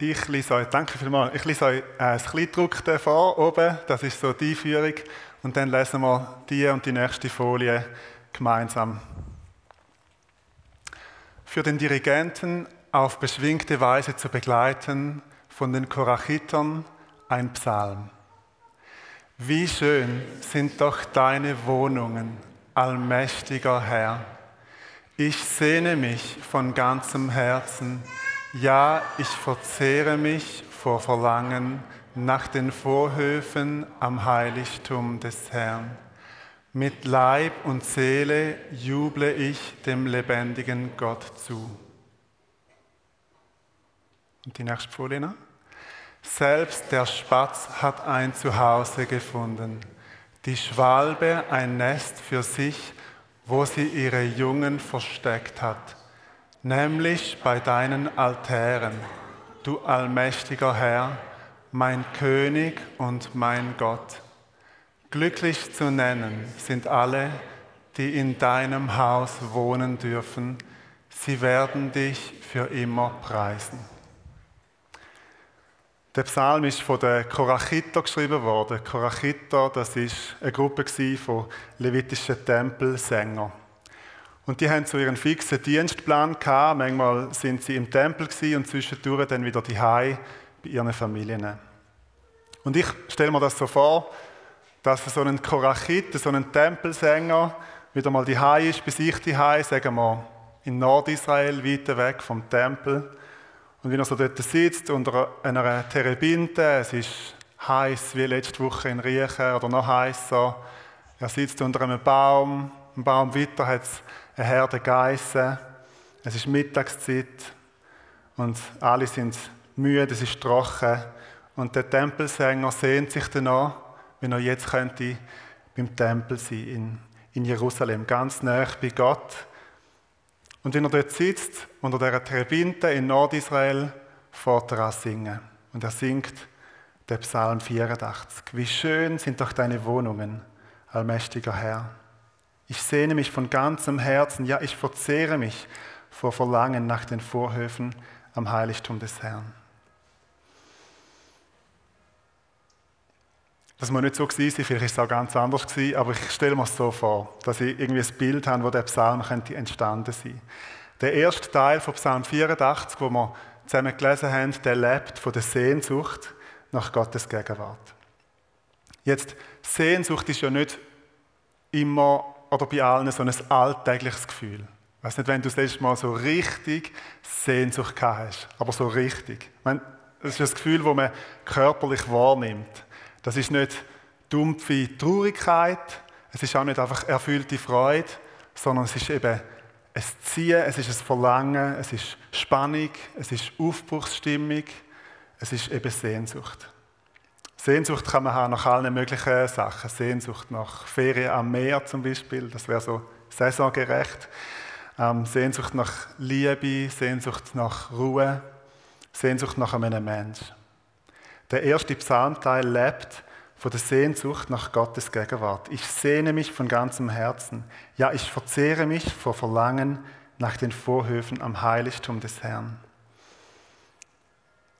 Ich lese euch, danke vielmals, ich lese euch äh, das Kleidruckte vor, oben, das ist so die Einführung. Und dann lesen wir die und die nächste Folie gemeinsam. Für den Dirigenten auf beschwingte Weise zu begleiten, von den Korachitern ein Psalm. Wie schön sind doch deine Wohnungen, allmächtiger Herr. Ich sehne mich von ganzem Herzen, ja, ich verzehre mich vor Verlangen nach den Vorhöfen am Heiligtum des Herrn. Mit Leib und Seele juble ich dem lebendigen Gott zu. Und die nächste Folie noch. Selbst der Spatz hat ein Zuhause gefunden, die Schwalbe ein Nest für sich, wo sie ihre Jungen versteckt hat, nämlich bei deinen Altären, du allmächtiger Herr, mein König und mein Gott. Glücklich zu nennen sind alle, die in deinem Haus wohnen dürfen, sie werden dich für immer preisen. Der Psalm ist von den Korachiter geschrieben worden. Korachiter, das ist eine Gruppe von levitischen Tempelsängern. Und die haben so ihren fixen Dienstplan gehabt. Manchmal sind sie im Tempel und zwischendurch dann wieder die bei ihren Familien. Und ich stelle mir das so vor, dass so ein Korachit, so ein Tempelsänger, wieder mal die ist, bei sich die sagen wir in Nordisrael, weit weg vom Tempel. Und wenn er so dort sitzt, unter einer Terebinte, es ist heiß wie letzte Woche in Riechen oder noch heißer. Er sitzt unter einem Baum, im Baum weiter hat es eine Herde Geissen. Es ist Mittagszeit und alle sind müde, es ist trocken. Und der Tempelsänger sehnt sich danach, wenn er jetzt könnte beim Tempel sein in, in Jerusalem, ganz nah bei Gott und wenn er dort sitzt, unter der Terebinte in Nordisrael, fährt er an singen. Und er singt den Psalm 84. Wie schön sind doch deine Wohnungen, allmächtiger Herr. Ich sehne mich von ganzem Herzen, ja, ich verzehre mich vor Verlangen nach den Vorhöfen am Heiligtum des Herrn. Das muss nicht so gewesen vielleicht war es auch ganz anders gewesen, aber ich stelle mir es so vor, dass ich irgendwie ein Bild habe, wo der Psalm könnte entstanden sein Der erste Teil von Psalm 84, wo wir zusammen gelesen haben, der lebt von der Sehnsucht nach Gottes Gegenwart. Jetzt, Sehnsucht ist ja nicht immer oder bei allen so ein alltägliches Gefühl. Ich weiß nicht, wenn du das letzte Mal so richtig Sehnsucht gehabt hast, aber so richtig. Ich meine, das ist ein Gefühl, das man körperlich wahrnimmt. Das ist nicht dumpfe Traurigkeit, es ist auch nicht einfach erfüllte Freude, sondern es ist eben ein Ziehen, es ist ein Verlangen, es ist Spannung, es ist Aufbruchsstimmung, es ist eben Sehnsucht. Sehnsucht kann man haben nach allen möglichen Sachen. Sehnsucht nach Ferien am Meer zum Beispiel, das wäre so saisongerecht. Ähm, Sehnsucht nach Liebe, Sehnsucht nach Ruhe, Sehnsucht nach einem Menschen. Der erste Psalmteil lebt von der Sehnsucht nach Gottes Gegenwart. Ich sehne mich von ganzem Herzen. Ja, ich verzehre mich vor Verlangen nach den Vorhöfen am Heiligtum des Herrn.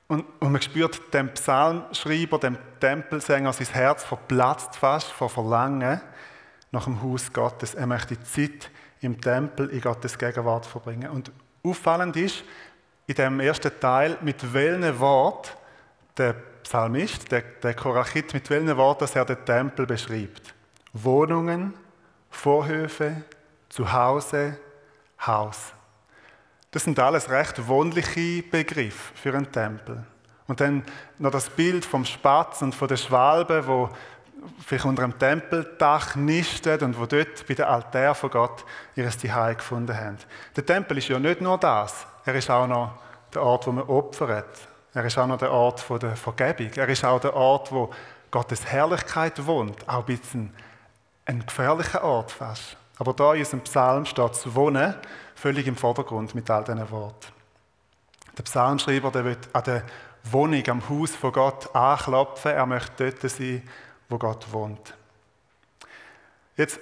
Und, und man spürt dem Psalmschreiber, dem Tempelsänger, sein Herz verplatzt fast vor Verlangen nach dem Haus Gottes. Er möchte Zeit im Tempel in Gottes Gegenwart verbringen. Und auffallend ist, in dem ersten Teil, mit welchem Wort der Psalmist, der, der Korachit, mit welchen Worten er den Tempel beschreibt. Wohnungen, Vorhöfe, Zuhause, Haus. Das sind alles recht wohnliche Begriffe für einen Tempel. Und dann noch das Bild vom Spatz und von der Schwalbe, wo vielleicht unter einem Tempeldach nistet und wo dort bei dem Altar von Gott ihr Zuhause gefunden haben. Der Tempel ist ja nicht nur das, er ist auch noch der Ort, wo man opfert, er ist auch noch der Ort der Vergebung. Er ist auch der Ort, wo Gottes Herrlichkeit wohnt. Auch ein bisschen ein gefährlicher Ort fast. Aber da in unserem Psalm steht das Wohnen völlig im Vordergrund mit all diesen Worten. Der Psalmschreiber der will an der Wohnung, am Haus von Gott anklopfen. Er möchte dort sein, wo Gott wohnt. Jetzt,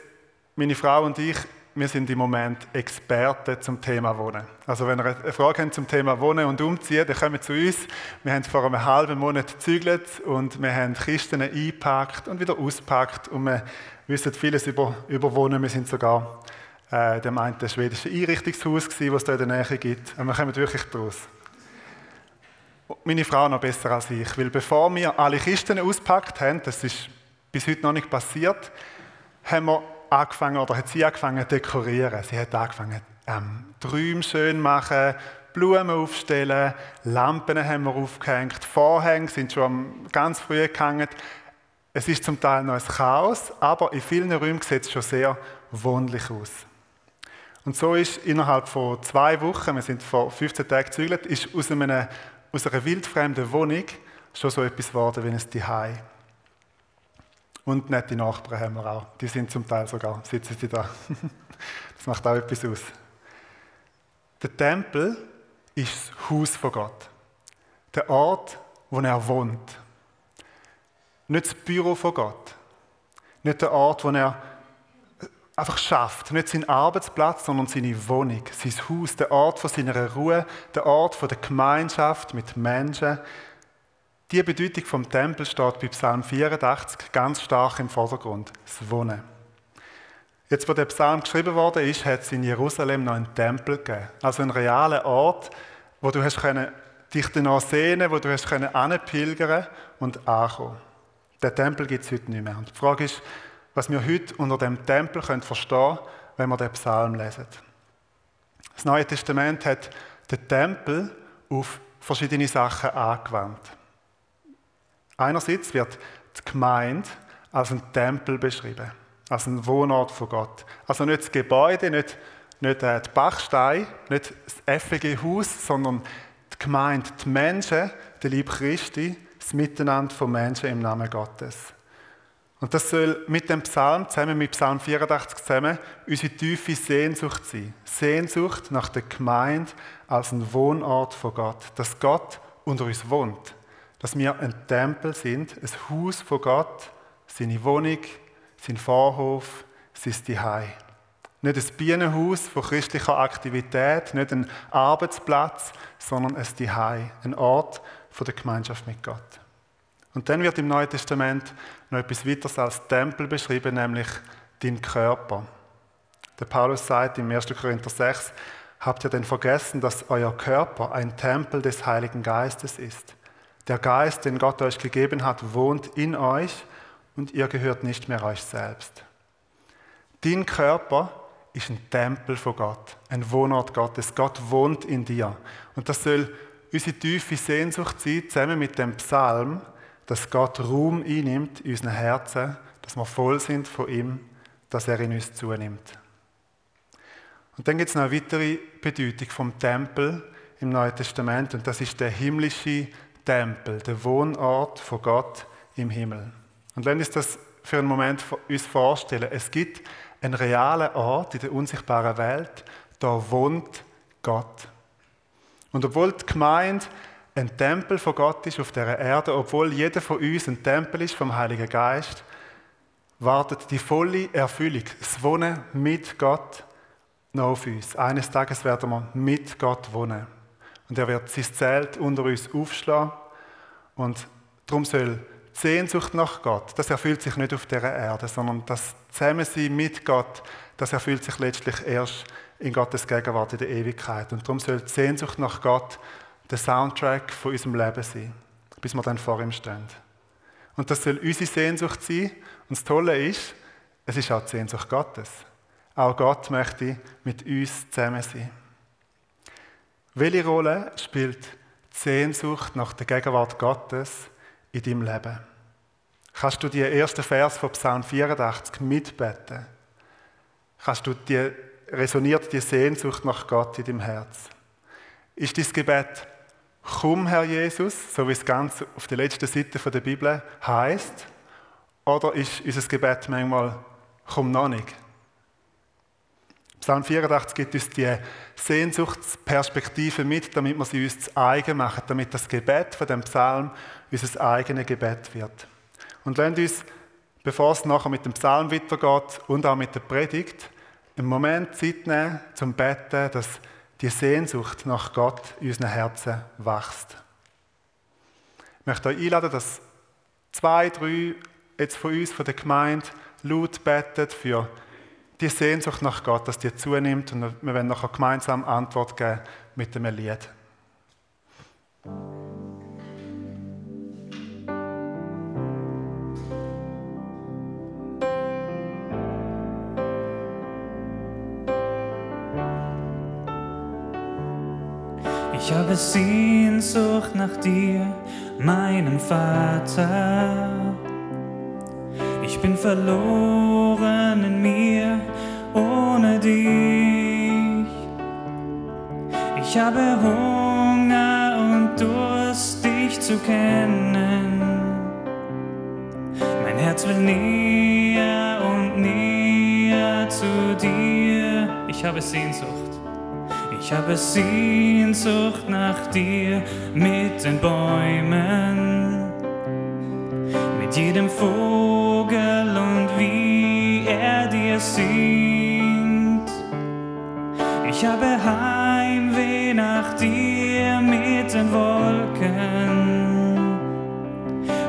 meine Frau und ich, wir sind im Moment Experten zum Thema Wohnen. Also wenn ihr eine Frage habt zum Thema Wohnen und Umziehen, dann kommt zu uns. Wir haben vor einem halben Monat gezügelt und wir haben Kisten eingepackt und wieder auspackt und wir wissen vieles über, über Wohnen. Wir sind sogar äh, dem einen schwedischen Einrichtungshaus gewesen, was es da in der Nähe gibt. Und wir kommen wirklich draus. Meine Frau noch besser als ich, weil bevor wir alle Kisten auspackt haben, das ist bis heute noch nicht passiert, haben wir angefangen, oder hat sie angefangen zu dekorieren. Sie hat angefangen, ähm, Träume schön machen, Blumen aufstellen, Lampen haben wir aufgehängt, Vorhänge sind schon ganz früh gehangen. Es ist zum Teil noch ein Chaos, aber in vielen Räumen sieht es schon sehr wohnlich aus. Und so ist innerhalb von zwei Wochen, wir sind vor 15 Tagen gezügelt, ist aus, einem, aus einer wildfremden Wohnung schon so etwas geworden wie ein Zuhause. Und nette Nachbarn haben wir auch. Die sind zum Teil sogar, sitzen sie da. Das macht auch etwas aus. Der Tempel ist das Haus von Gott. Der Ort, wo er wohnt. Nicht das Büro von Gott. Nicht der Ort, wo er einfach schafft. Nicht sein Arbeitsplatz, sondern seine Wohnung, sein Haus, der Ort von seiner Ruhe, der Ort von der Gemeinschaft mit Menschen, die Bedeutung vom Tempel steht bei Psalm 84 ganz stark im Vordergrund, das Wohnen. Jetzt, wo der Psalm geschrieben worden ist, hat es in Jerusalem noch einen Tempel gegeben. Also einen realen Ort, wo du hast können, dich danach sehnen wo du hast können und ankommen. Den Tempel gibt es heute nicht mehr. Und die Frage ist, was wir heute unter dem Tempel können verstehen können, wenn wir den Psalm lesen. Das Neue Testament hat den Tempel auf verschiedene Sachen angewandt. Einerseits wird die Gemeinde als ein Tempel beschrieben, als ein Wohnort von Gott. Also nicht das Gebäude, nicht, nicht äh, die Bachstein, nicht das effige Haus, sondern die Gemeinde, die Menschen, der Lieb Christi, das Miteinander von Menschen im Namen Gottes. Und das soll mit dem Psalm zusammen, mit Psalm 84 zusammen, unsere tiefe Sehnsucht sein. Sehnsucht nach der Gemeinde als ein Wohnort von Gott. Dass Gott unter uns wohnt dass wir ein Tempel sind, ein Haus von Gott, seine Wohnung, sein Vorhof, sein Zuhause. Nicht ein Bienenhaus von christlicher Aktivität, nicht ein Arbeitsplatz, sondern ein Zuhause, ein Ort von der Gemeinschaft mit Gott. Und dann wird im Neuen Testament noch etwas weiteres als Tempel beschrieben, nämlich dein Körper. Der Paulus sagt im 1. Korinther 6, habt ihr denn vergessen, dass euer Körper ein Tempel des Heiligen Geistes ist? Der Geist, den Gott euch gegeben hat, wohnt in euch und ihr gehört nicht mehr euch selbst. Dein Körper ist ein Tempel von Gott, ein Wohnort Gottes. Gott wohnt in dir. Und das soll unsere tiefe Sehnsucht sein, zusammen mit dem Psalm, dass Gott Ruhm einnimmt in unseren Herzen, dass wir voll sind von ihm, dass er in uns zunimmt. Und dann gibt es noch eine weitere Bedeutung vom Tempel im Neuen Testament und das ist der himmlische Tempel, der Wohnort von Gott im Himmel. Und wenn wir uns das für einen Moment vorstellen, es gibt einen realen Ort in der unsichtbaren Welt, da wohnt Gott. Und obwohl die Gemeinde ein Tempel von Gott ist auf der Erde, obwohl jeder von uns ein Tempel ist vom Heiligen Geist, wartet die volle Erfüllung, das Wohnen mit Gott noch auf uns. Eines Tages werden wir mit Gott wohnen. Und er wird sein Zelt unter uns aufschlagen. Und darum soll die Sehnsucht nach Gott, das erfüllt sich nicht auf der Erde, sondern das Zusammensein mit Gott, das erfüllt sich letztlich erst in Gottes Gegenwart in der Ewigkeit. Und darum soll die Sehnsucht nach Gott der Soundtrack von unserem Leben sein, bis wir dann vor ihm stehen. Und das soll unsere Sehnsucht sein. Und das Tolle ist, es ist auch die Sehnsucht Gottes. Auch Gott möchte mit uns zusammen sein. Welche Rolle spielt die Sehnsucht nach der Gegenwart Gottes in deinem Leben? Kannst du die ersten Vers von Psalm 84 mitbeten? Kannst du die, resoniert die Sehnsucht nach Gott in deinem Herz? Ist dein Gebet, komm Herr Jesus, so wie es ganz auf der letzten Seite der Bibel heißt? Oder ist unser Gebet manchmal, komm noch nicht? Psalm 84 gibt uns die Sehnsuchtsperspektive mit, damit wir sie uns zu eigen machen, damit das Gebet von dem Psalm unser eigenes Gebet wird. Und lasst uns, bevor es nachher mit dem Psalm weitergeht und auch mit der Predigt, einen Moment Zeit nehmen zum Betten, dass die Sehnsucht nach Gott in unseren Herzen wächst. Ich möchte euch einladen, dass zwei, drei jetzt von uns, von der Gemeinde, laut beten für die Sehnsucht nach Gott, dass die zunimmt und wir werden nachher gemeinsam Antwort geben mit dem Lied. Ich habe Sehnsucht nach dir, meinem Vater. Ich bin verloren in mir ohne dich. Ich habe Hunger und Durst, dich zu kennen. Mein Herz will näher und näher zu dir. Ich habe Sehnsucht. Ich habe Sehnsucht nach dir mit den Bäumen, mit jedem Vogel und wie er dir singt. Ich habe Heimweh nach dir mit den Wolken.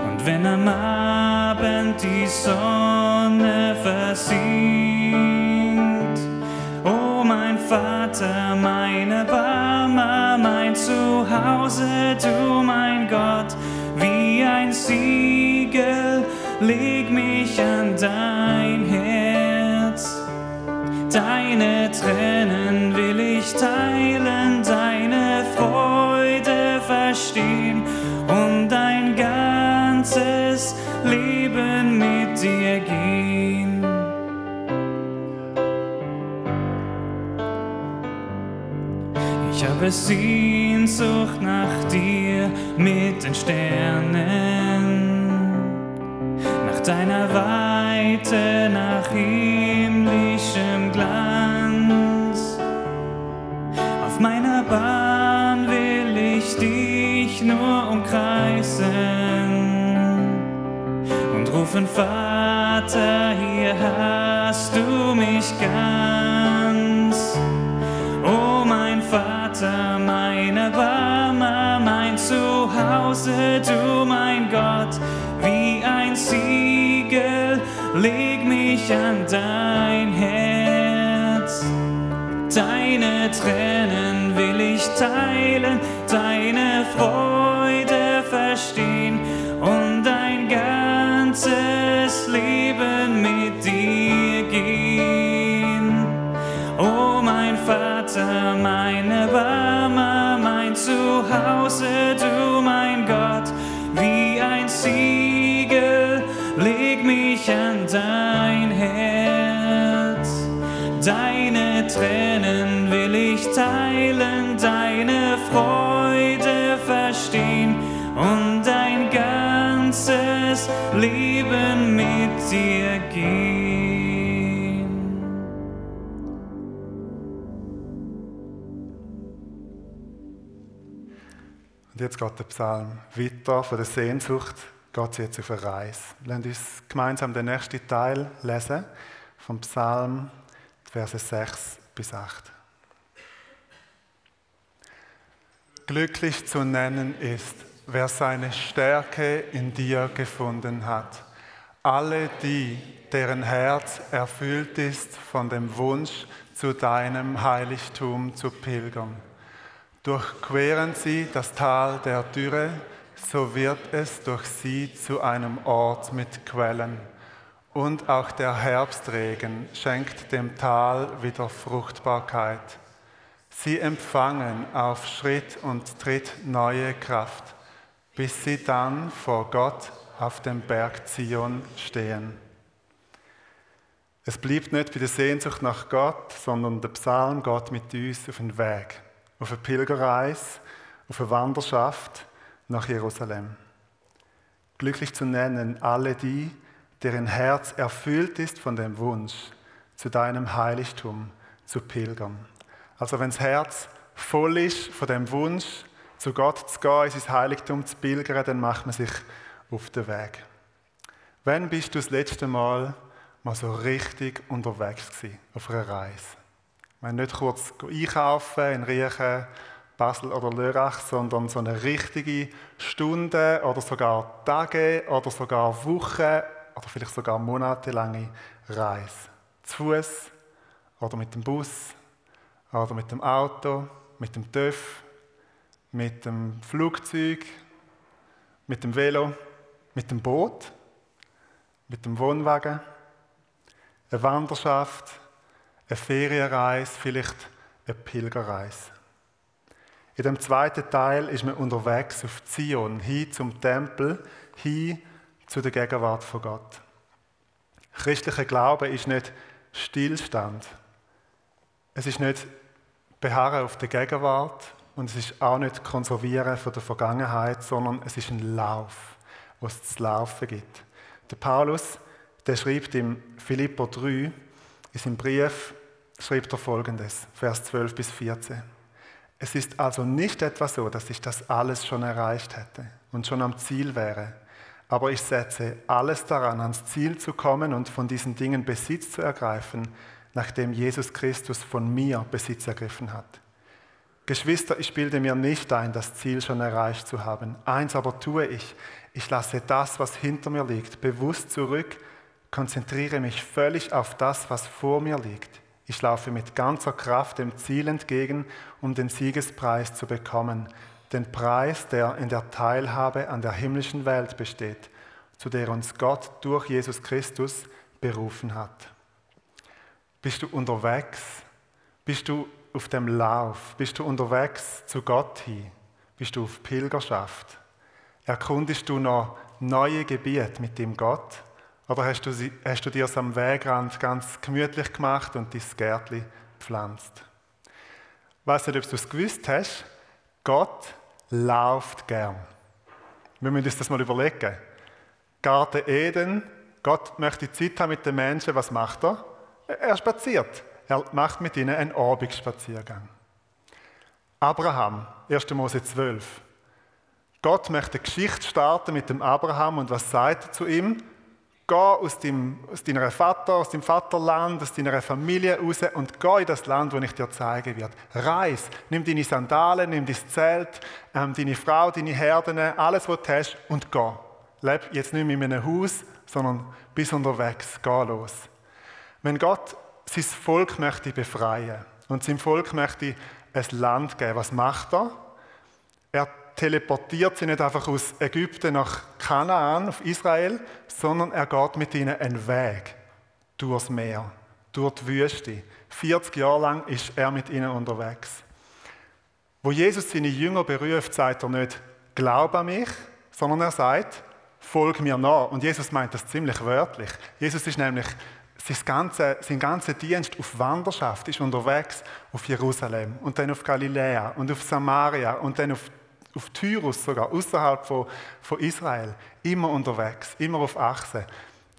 Und wenn am Abend die Sonne versinkt, Mein Zuhause, du mein Gott, wie ein Siegel, leg mich an dein Herz. Deine Tränen habe Sehnsucht nach dir mit den Sternen, nach deiner Weite, nach himmlischem Glanz. Auf meiner Bahn will ich dich nur umkreisen und rufen, Vater, hier hast du mich ganz. Zuhause, du mein Gott, wie ein Siegel, leg mich an dein Herz. Deine Tränen will ich teilen, deine Freude verstehen und dein ganzes Leben mit dir gehen. Oh mein Vater, meine Mama, mein Zuhause, du Herz. Deine Tränen will ich teilen, deine Freude verstehen und dein ganzes Leben mit dir gehen. Und jetzt geht der Psalm weiter von der Sehnsucht, sie jetzt auf eine Reise. Lassen uns gemeinsam den nächsten Teil lesen vom Psalm, Verse 6 bis 8. Glücklich zu nennen ist, wer seine Stärke in dir gefunden hat. Alle die, deren Herz erfüllt ist von dem Wunsch, zu deinem Heiligtum zu pilgern. Durchqueren sie das Tal der Dürre, so wird es durch sie zu einem Ort mit Quellen. Und auch der Herbstregen schenkt dem Tal wieder Fruchtbarkeit. Sie empfangen auf Schritt und Tritt neue Kraft, bis sie dann vor Gott auf dem Berg Zion stehen. Es bleibt nicht bei der Sehnsucht nach Gott, sondern der Psalm geht mit uns auf den Weg, auf eine Pilgerreise, auf eine Wanderschaft nach Jerusalem. Glücklich zu nennen alle die, deren Herz erfüllt ist von dem Wunsch, zu deinem Heiligtum zu pilgern. Also wenn das Herz voll ist von dem Wunsch, zu Gott zu gehen, in sein Heiligtum zu pilgern, dann macht man sich auf den Weg. Wann bist du das letzte Mal mal so richtig unterwegs gewesen, auf einer Reise. Wir haben nicht kurz einkaufen in Riechen, Basel oder Lörrach, sondern so eine richtige Stunde oder sogar Tage oder sogar Wochen oder vielleicht sogar monatelange Reise. Zu Fuß oder mit dem Bus oder mit dem Auto, mit dem TÜV, mit dem Flugzeug, mit dem Velo, mit dem Boot, mit dem Wohnwagen, eine Wanderschaft, eine Ferienreise, vielleicht eine Pilgerreise. In dem zweiten Teil ist man unterwegs auf Zion, hin zum Tempel, hin zu der Gegenwart von Gott. Christlicher Glaube ist nicht Stillstand. Es ist nicht Beharren auf der Gegenwart und es ist auch nicht Konservieren von der Vergangenheit, sondern es ist ein Lauf, wo es zu laufen gibt. Der Paulus, der schreibt im Philipper 3, in seinem Brief, schreibt er folgendes, Vers 12 bis 14. Es ist also nicht etwa so, dass ich das alles schon erreicht hätte und schon am Ziel wäre. Aber ich setze alles daran, ans Ziel zu kommen und von diesen Dingen Besitz zu ergreifen, nachdem Jesus Christus von mir Besitz ergriffen hat. Geschwister, ich bilde mir nicht ein, das Ziel schon erreicht zu haben. Eins aber tue ich. Ich lasse das, was hinter mir liegt, bewusst zurück, konzentriere mich völlig auf das, was vor mir liegt. Ich laufe mit ganzer Kraft dem Ziel entgegen, um den Siegespreis zu bekommen, den Preis, der in der Teilhabe an der himmlischen Welt besteht, zu der uns Gott durch Jesus Christus berufen hat. Bist du unterwegs? Bist du auf dem Lauf? Bist du unterwegs zu Gott hin? Bist du auf Pilgerschaft? Erkundest du noch neue Gebiete mit dem Gott? Oder hast du, hast du dir es am Wegrand ganz gemütlich gemacht und dein Gärtchen gepflanzt? Weiss nicht, ob du es gewusst hast, Gott läuft gern. Wir müssen uns das mal überlegen. Garten Eden, Gott möchte Zeit haben mit den Menschen, was macht er? Er spaziert. Er macht mit ihnen einen Abendspaziergang. Abraham, 1. Mose 12. Gott möchte eine Geschichte starten mit dem Abraham und was sagt er zu ihm? Geh aus, deinem, aus deiner Vater, aus deinem Vaterland, aus deiner Familie raus und geh in das Land, das ich dir zeigen werde. Reis, nimm deine Sandalen, nimm dein Zelt, ähm, deine Frau, deine Herden, alles, was du hast und geh. Leb jetzt nicht mehr in einem Haus, sondern bis unterwegs, geh los. Wenn Gott sein Volk möchte befreien und seinem Volk möchte ein Land geben, was macht er? Er teleportiert sie nicht einfach aus Ägypten nach Kanaan, auf Israel, sondern er geht mit ihnen einen Weg durchs Meer, durch die Wüste. 40 Jahre lang ist er mit ihnen unterwegs. Wo Jesus seine Jünger beruft, sagt er nicht, glaub an mich, sondern er sagt, folg mir nach. Und Jesus meint das ziemlich wörtlich. Jesus ist nämlich sein ganzer, sein ganzer Dienst auf Wanderschaft, ist unterwegs auf Jerusalem und dann auf Galiläa und auf Samaria und dann auf auf Tyrus sogar, außerhalb von, von Israel, immer unterwegs, immer auf Achse.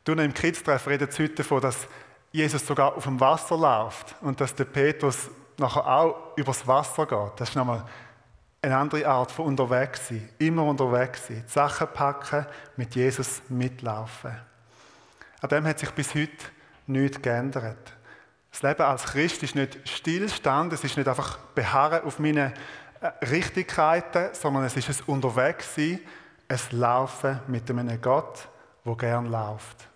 Du im Kids-Treff reden sie heute davon, dass Jesus sogar auf dem Wasser läuft und dass der Petrus nachher auch übers Wasser geht. Das ist nochmal eine andere Art von unterwegs sein. Immer unterwegs sein. Die Sachen packen, mit Jesus mitlaufen. An dem hat sich bis heute nichts geändert. Das Leben als Christ ist nicht Stillstand, es ist nicht einfach Beharren auf meinen Richtigkeiten, sondern es ist ein Unterwegssein, ein Laufen mit einem Gott, wo gern läuft.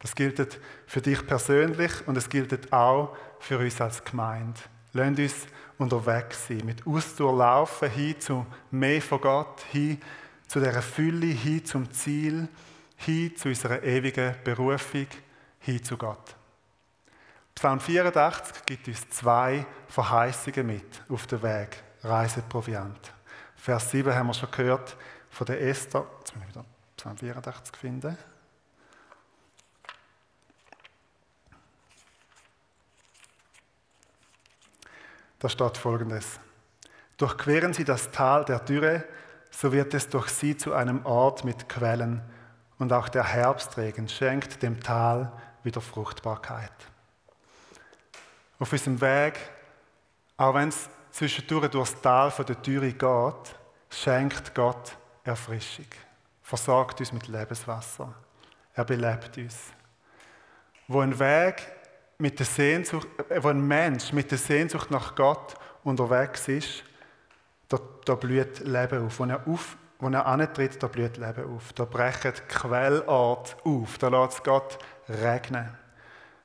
Das gilt für dich persönlich und es gilt auch für uns als Gemeinde. Lasst uns unterwegs sein, mit Ausdauer laufen, hin zu mehr von Gott, hin zu der Fülle, hin zum Ziel, hin zu unserer ewigen Berufung, hin zu Gott. Psalm 84 gibt uns zwei Verheißungen mit auf den Weg. Reiseproviant. Vers 7 haben wir schon gehört von der Esther. Jetzt muss ich wieder Psalm 84 finden. Da steht folgendes. Durchqueren Sie das Tal der Dürre, so wird es durch Sie zu einem Ort mit Quellen, und auch der Herbstregen schenkt dem Tal wieder Fruchtbarkeit. Auf unserem Weg, auch wenn es zwischendurch durchs Tal der Türe geht, schenkt Gott Erfrischung. Versorgt uns mit Lebenswasser. Er belebt uns. wo ein Weg mit der Sehnsucht, äh, wo ein Mensch mit der Sehnsucht nach Gott unterwegs ist, da, da blüht Leben auf. Wo er, auf, wo er antritt, da blüht Leben auf. Da brechen Quellort auf. Da lässt Gott regnen.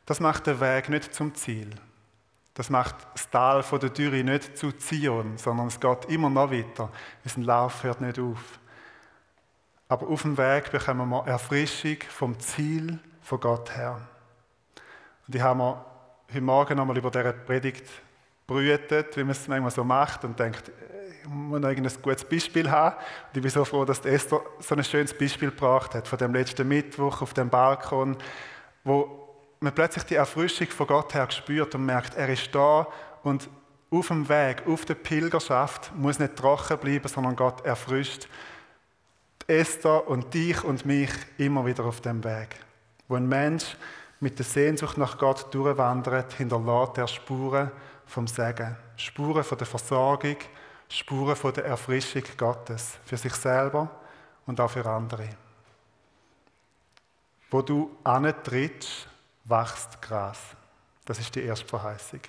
Das macht den Weg nicht zum Ziel. Das macht das Tal von der Dürre nicht zu Zion, sondern es geht immer noch weiter. Unser Lauf hört nicht auf. Aber auf dem Weg bekommen wir Erfrischung vom Ziel von Gott her. Und ich habe mir heute Morgen nochmal über diese Predigt brütet, wie man es manchmal so macht und denkt, ich muss noch ein gutes Beispiel haben. Und ich bin so froh, dass Esther so ein schönes Beispiel gebracht hat von dem letzten Mittwoch auf dem Balkon, wo man plötzlich die Erfrischung von Gott her spürt und merkt, er ist da und auf dem Weg, auf der Pilgerschaft muss nicht trocken bleiben, sondern Gott erfrischt Esther und dich und mich immer wieder auf dem Weg. Wo ein Mensch mit der Sehnsucht nach Gott durchwandert, hinterlässt er Spuren vom Segen, Spuren von der Versorgung, Spuren von der Erfrischung Gottes für sich selber und auch für andere. Wo du antrittst, wächst Gras. Das ist die erste Verheißung.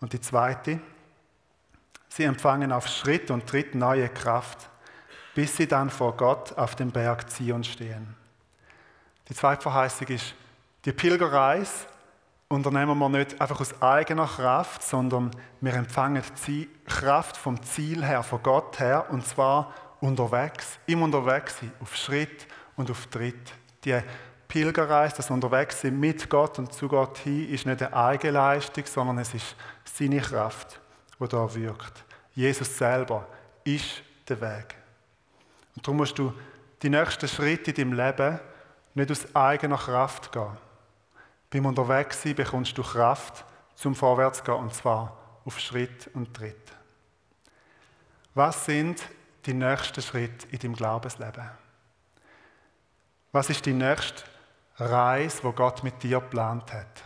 Und die zweite, sie empfangen auf Schritt und Tritt neue Kraft, bis sie dann vor Gott auf dem Berg Zion stehen. Die zweite Verheißung ist, die Pilgerreise unternehmen wir nicht einfach aus eigener Kraft, sondern wir empfangen die Kraft vom Ziel her, von Gott her, und zwar unterwegs, im Unterwegs sein, auf Schritt und auf Tritt. Die Pilgerreise, das Unterwegssein mit Gott und zu Gott hin, ist nicht eine Eigenleistung, sondern es ist seine Kraft, die da wirkt. Jesus selber ist der Weg. Und darum musst du die nächsten Schritte in deinem Leben nicht aus eigener Kraft gehen. Beim Unterwegssein bekommst du Kraft zum Vorwärtsgehen und zwar auf Schritt und Tritt. Was sind die nächsten Schritte in deinem Glaubensleben? Was ist die nächste Reise, wo Gott mit dir geplant hat.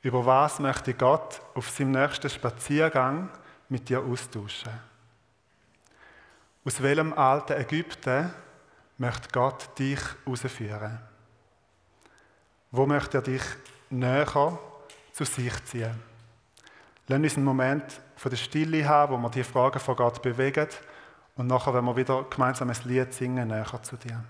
Über was möchte Gott auf seinem nächsten Spaziergang mit dir austauschen? Aus welchem alten Ägypten möchte Gott dich herausführen? Wo möchte er dich näher zu sich ziehen? Lass uns einen Moment von der Stille haben, wo wir die Fragen von Gott bewegen und nachher, wenn wir wieder gemeinsam ein Lied singen, näher zu dir.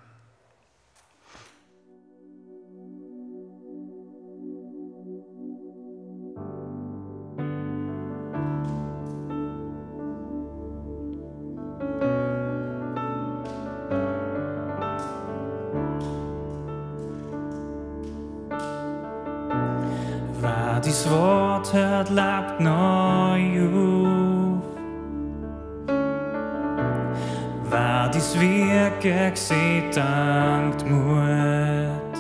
Wer dies Wirken sieht, dankt Mut.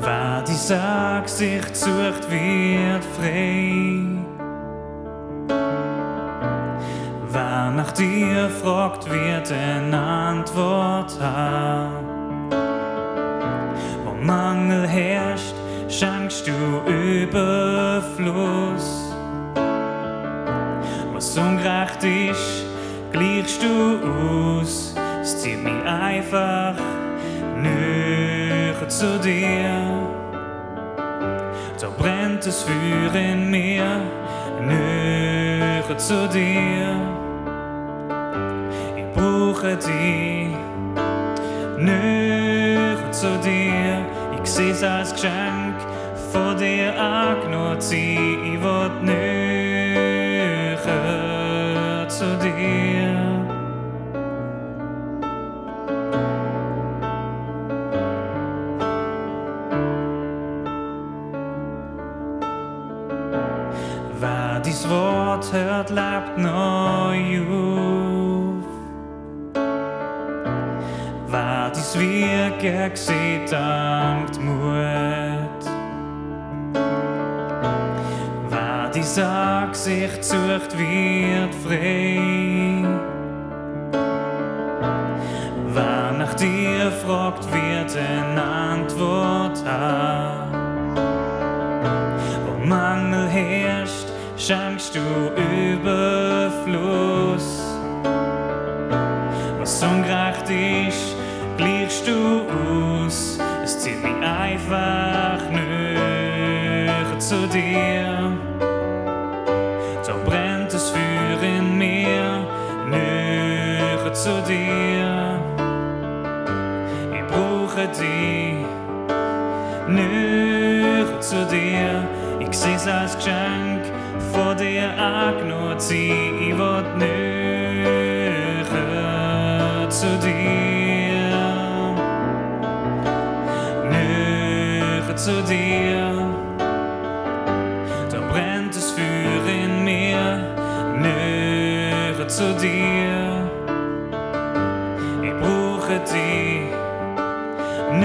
Wer dies Angesicht sucht, wird frei. Wer nach dir fragt, wird eine Antwort haben. Überfluss. Was ungerecht ist, gleichst du aus. Es zieht mich einfach näher zu dir. Da brennt das Feuer in mir, näher zu dir. Ich brauche dich, näher zu dir. Ich seh's als Geschenk För det är något i vårt nu Angesicht sucht, wird frei. Wer nach dir fragt, wird eine Antwort haben. Wo Mangel herrscht, schenkst du Überfluss. Was ungerecht ist, gleichst du aus. Es zieht mich einfach näher zu dir. Brauche dich, näher zu dir. Ich seh's als Geschenk vor dir angenommen, ich will näher zu dir. Näher zu dir. Da brennt das Feuer in mir, näher zu dir.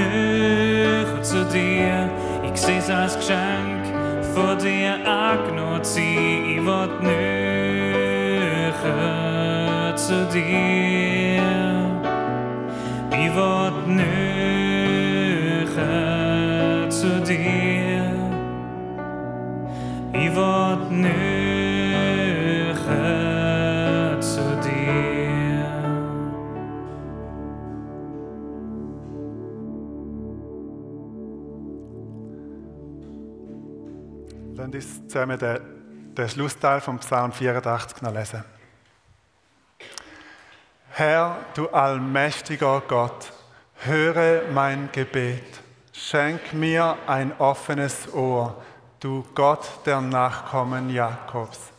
Näher zu dir. Ich seh's als Geschenk vor dir angenommen, ich will näher zu dir. Ich will näher zu dir. Ich will näher zusammen den, den Schlussteil vom Psalm 84 noch lesen. Herr, du allmächtiger Gott, höre mein Gebet. Schenk mir ein offenes Ohr, du Gott der Nachkommen Jakobs.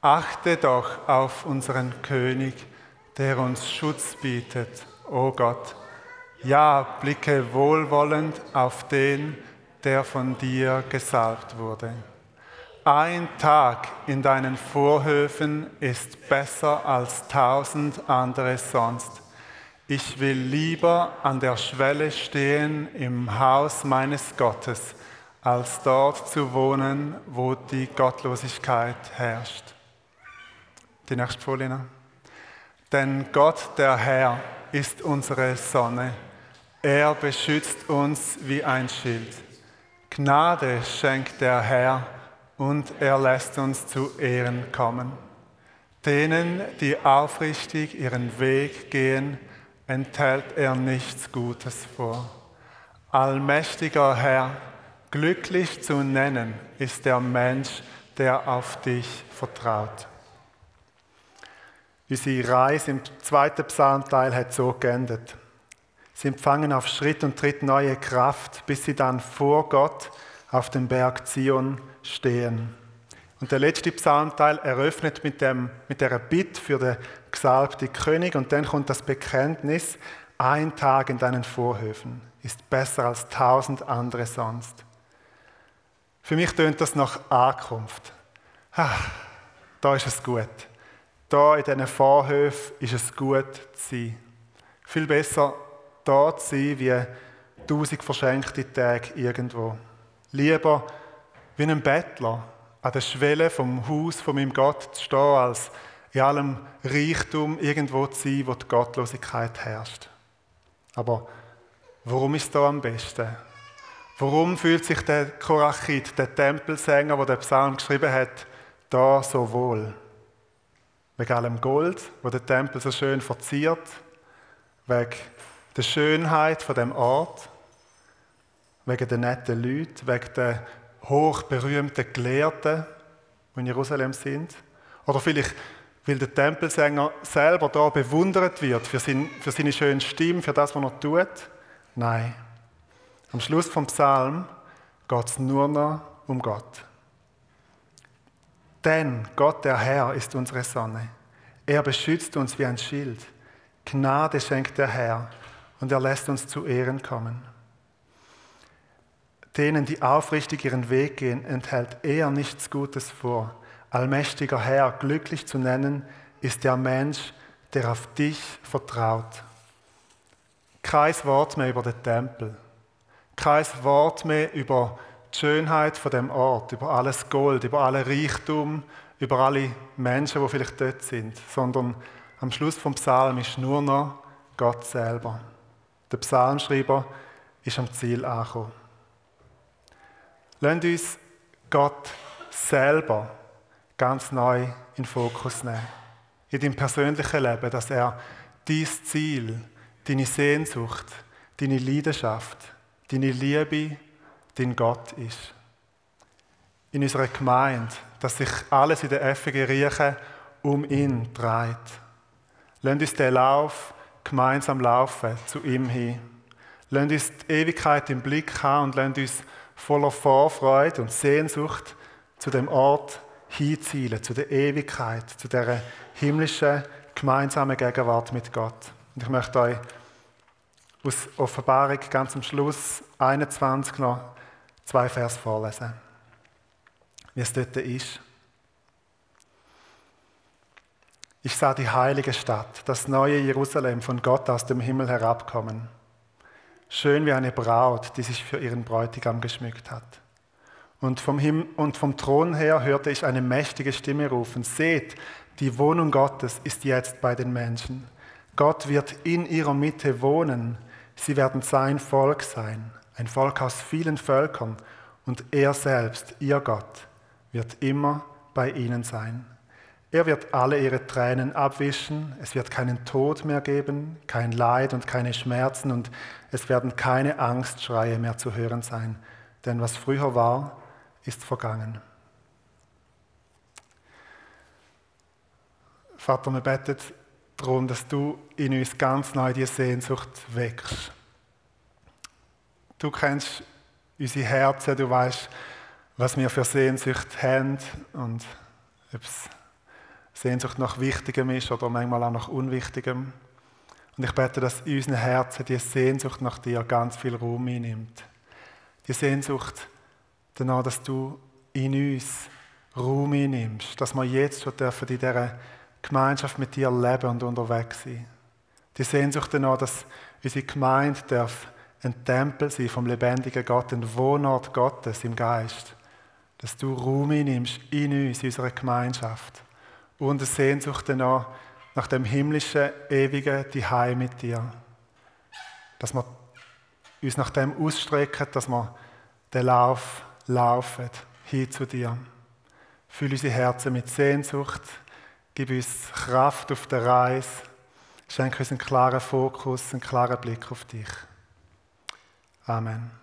Achte doch auf unseren König, der uns Schutz bietet, o Gott. Ja, blicke wohlwollend auf den, der von dir gesalbt wurde. Ein Tag in deinen Vorhöfen ist besser als tausend andere sonst. Ich will lieber an der Schwelle stehen im Haus meines Gottes, als dort zu wohnen, wo die Gottlosigkeit herrscht. Die nächste Folie. Denn Gott, der Herr, ist unsere Sonne. Er beschützt uns wie ein Schild. Gnade schenkt der Herr und er lässt uns zu Ehren kommen. Denen, die aufrichtig ihren Weg gehen, enthält er nichts Gutes vor. Allmächtiger Herr, glücklich zu nennen ist der Mensch, der auf dich vertraut. Unsere Reise im zweiten Psalmteil hat so geendet. Sie empfangen auf Schritt und Tritt neue Kraft, bis sie dann vor Gott auf dem Berg Zion stehen. Und der letzte Psalmteil eröffnet mit, dem, mit der Bitte für den gesalbten König und dann kommt das Bekenntnis, ein Tag in deinen Vorhöfen ist besser als tausend andere sonst. Für mich tönt das nach Ankunft. Ah, da ist es gut. Da in diesen Vorhöfen ist es gut zu sein. Viel besser da zu sein, wie tausend verschenkte Tage irgendwo. Lieber wie ein Bettler an der Schwelle vom Haus von meinem Gott zu stehen, als in allem Reichtum irgendwo zu sein, wo die Gottlosigkeit herrscht. Aber warum ist da am besten? Warum fühlt sich der Korachit, der Tempelsänger, der den Psalm geschrieben hat, da so wohl? Wegen allem Gold, wo der Tempel so schön verziert, wegen der Schönheit von dem Ort, wegen der netten Leute, wegen der hochberühmten Gelehrten, die in Jerusalem sind. Oder vielleicht, weil der Tempelsänger selber da bewundert wird für, sein, für seine schöne Stimme, für das, was er tut. Nein. Am Schluss vom Psalm geht es nur noch um Gott. Denn Gott, der Herr, ist unsere Sonne. Er beschützt uns wie ein Schild. Gnade schenkt der Herr und er lässt uns zu Ehren kommen. Denen, die aufrichtig ihren Weg gehen, enthält er nichts Gutes vor. Allmächtiger Herr, glücklich zu nennen, ist der Mensch, der auf dich vertraut. Kein Wort mehr über den Tempel. Kein Wort mehr über die Schönheit von dem Ort, über alles Gold, über alle Reichtum, über alle Menschen, die vielleicht dort sind, sondern am Schluss vom Psalm ist nur noch Gott selber. Der Psalmschreiber ist am Ziel angekommen. Lasst uns Gott selber ganz neu in den Fokus nehmen. In deinem persönlichen Leben, dass er dein Ziel deine Sehnsucht, deine Leidenschaft, deine Liebe, dein Gott ist. In unserer Gemeinde, dass sich alles in der FG Riechen um ihn dreht. Lass uns den Lauf gemeinsam laufen zu ihm hin. Lass uns die Ewigkeit im Blick haben und lass uns voller Vorfreude und Sehnsucht zu dem Ort hinzielen, zu der Ewigkeit, zu der himmlischen gemeinsamen Gegenwart mit Gott. Und ich möchte euch aus Offenbarung ganz am Schluss 21 noch zwei Vers vorlesen, wie es dort ist. Ich sah die heilige Stadt, das neue Jerusalem von Gott aus dem Himmel herabkommen. Schön wie eine Braut, die sich für ihren Bräutigam geschmückt hat. Und vom, Himmel, und vom Thron her hörte ich eine mächtige Stimme rufen, seht, die Wohnung Gottes ist jetzt bei den Menschen. Gott wird in ihrer Mitte wohnen. Sie werden sein Volk sein, ein Volk aus vielen Völkern. Und er selbst, ihr Gott, wird immer bei ihnen sein. Er wird alle ihre Tränen abwischen, es wird keinen Tod mehr geben, kein Leid und keine Schmerzen und es werden keine Angstschreie mehr zu hören sein, denn was früher war, ist vergangen. Vater, wir beten darum, dass du in uns ganz neu die Sehnsucht wächst. Du kennst unsere Herzen, du weißt, was wir für Sehnsucht haben und ob es Sehnsucht nach Wichtigem ist oder manchmal auch nach Unwichtigem. Und ich bete, dass in unseren Herzen die Sehnsucht nach dir ganz viel Raum einnimmt. Die Sehnsucht danach, dass du in uns Raum einnimmst, dass wir jetzt schon dürfen in dieser Gemeinschaft mit dir leben und unterwegs sein. Die Sehnsucht danach, dass unsere Gemeinde darf ein Tempel sein vom lebendigen Gott, ein Wohnort Gottes im Geist. Dass du Raum einnimmst in uns, in unserer Gemeinschaft und eine Sehnsucht danach, nach dem himmlischen, ewigen Heim mit dir. Dass wir uns nach dem ausstrecken, dass wir den Lauf laufen, hin zu dir. Füll unsere Herzen mit Sehnsucht, gib uns Kraft auf der Reise, schenke uns einen klaren Fokus, einen klaren Blick auf dich. Amen.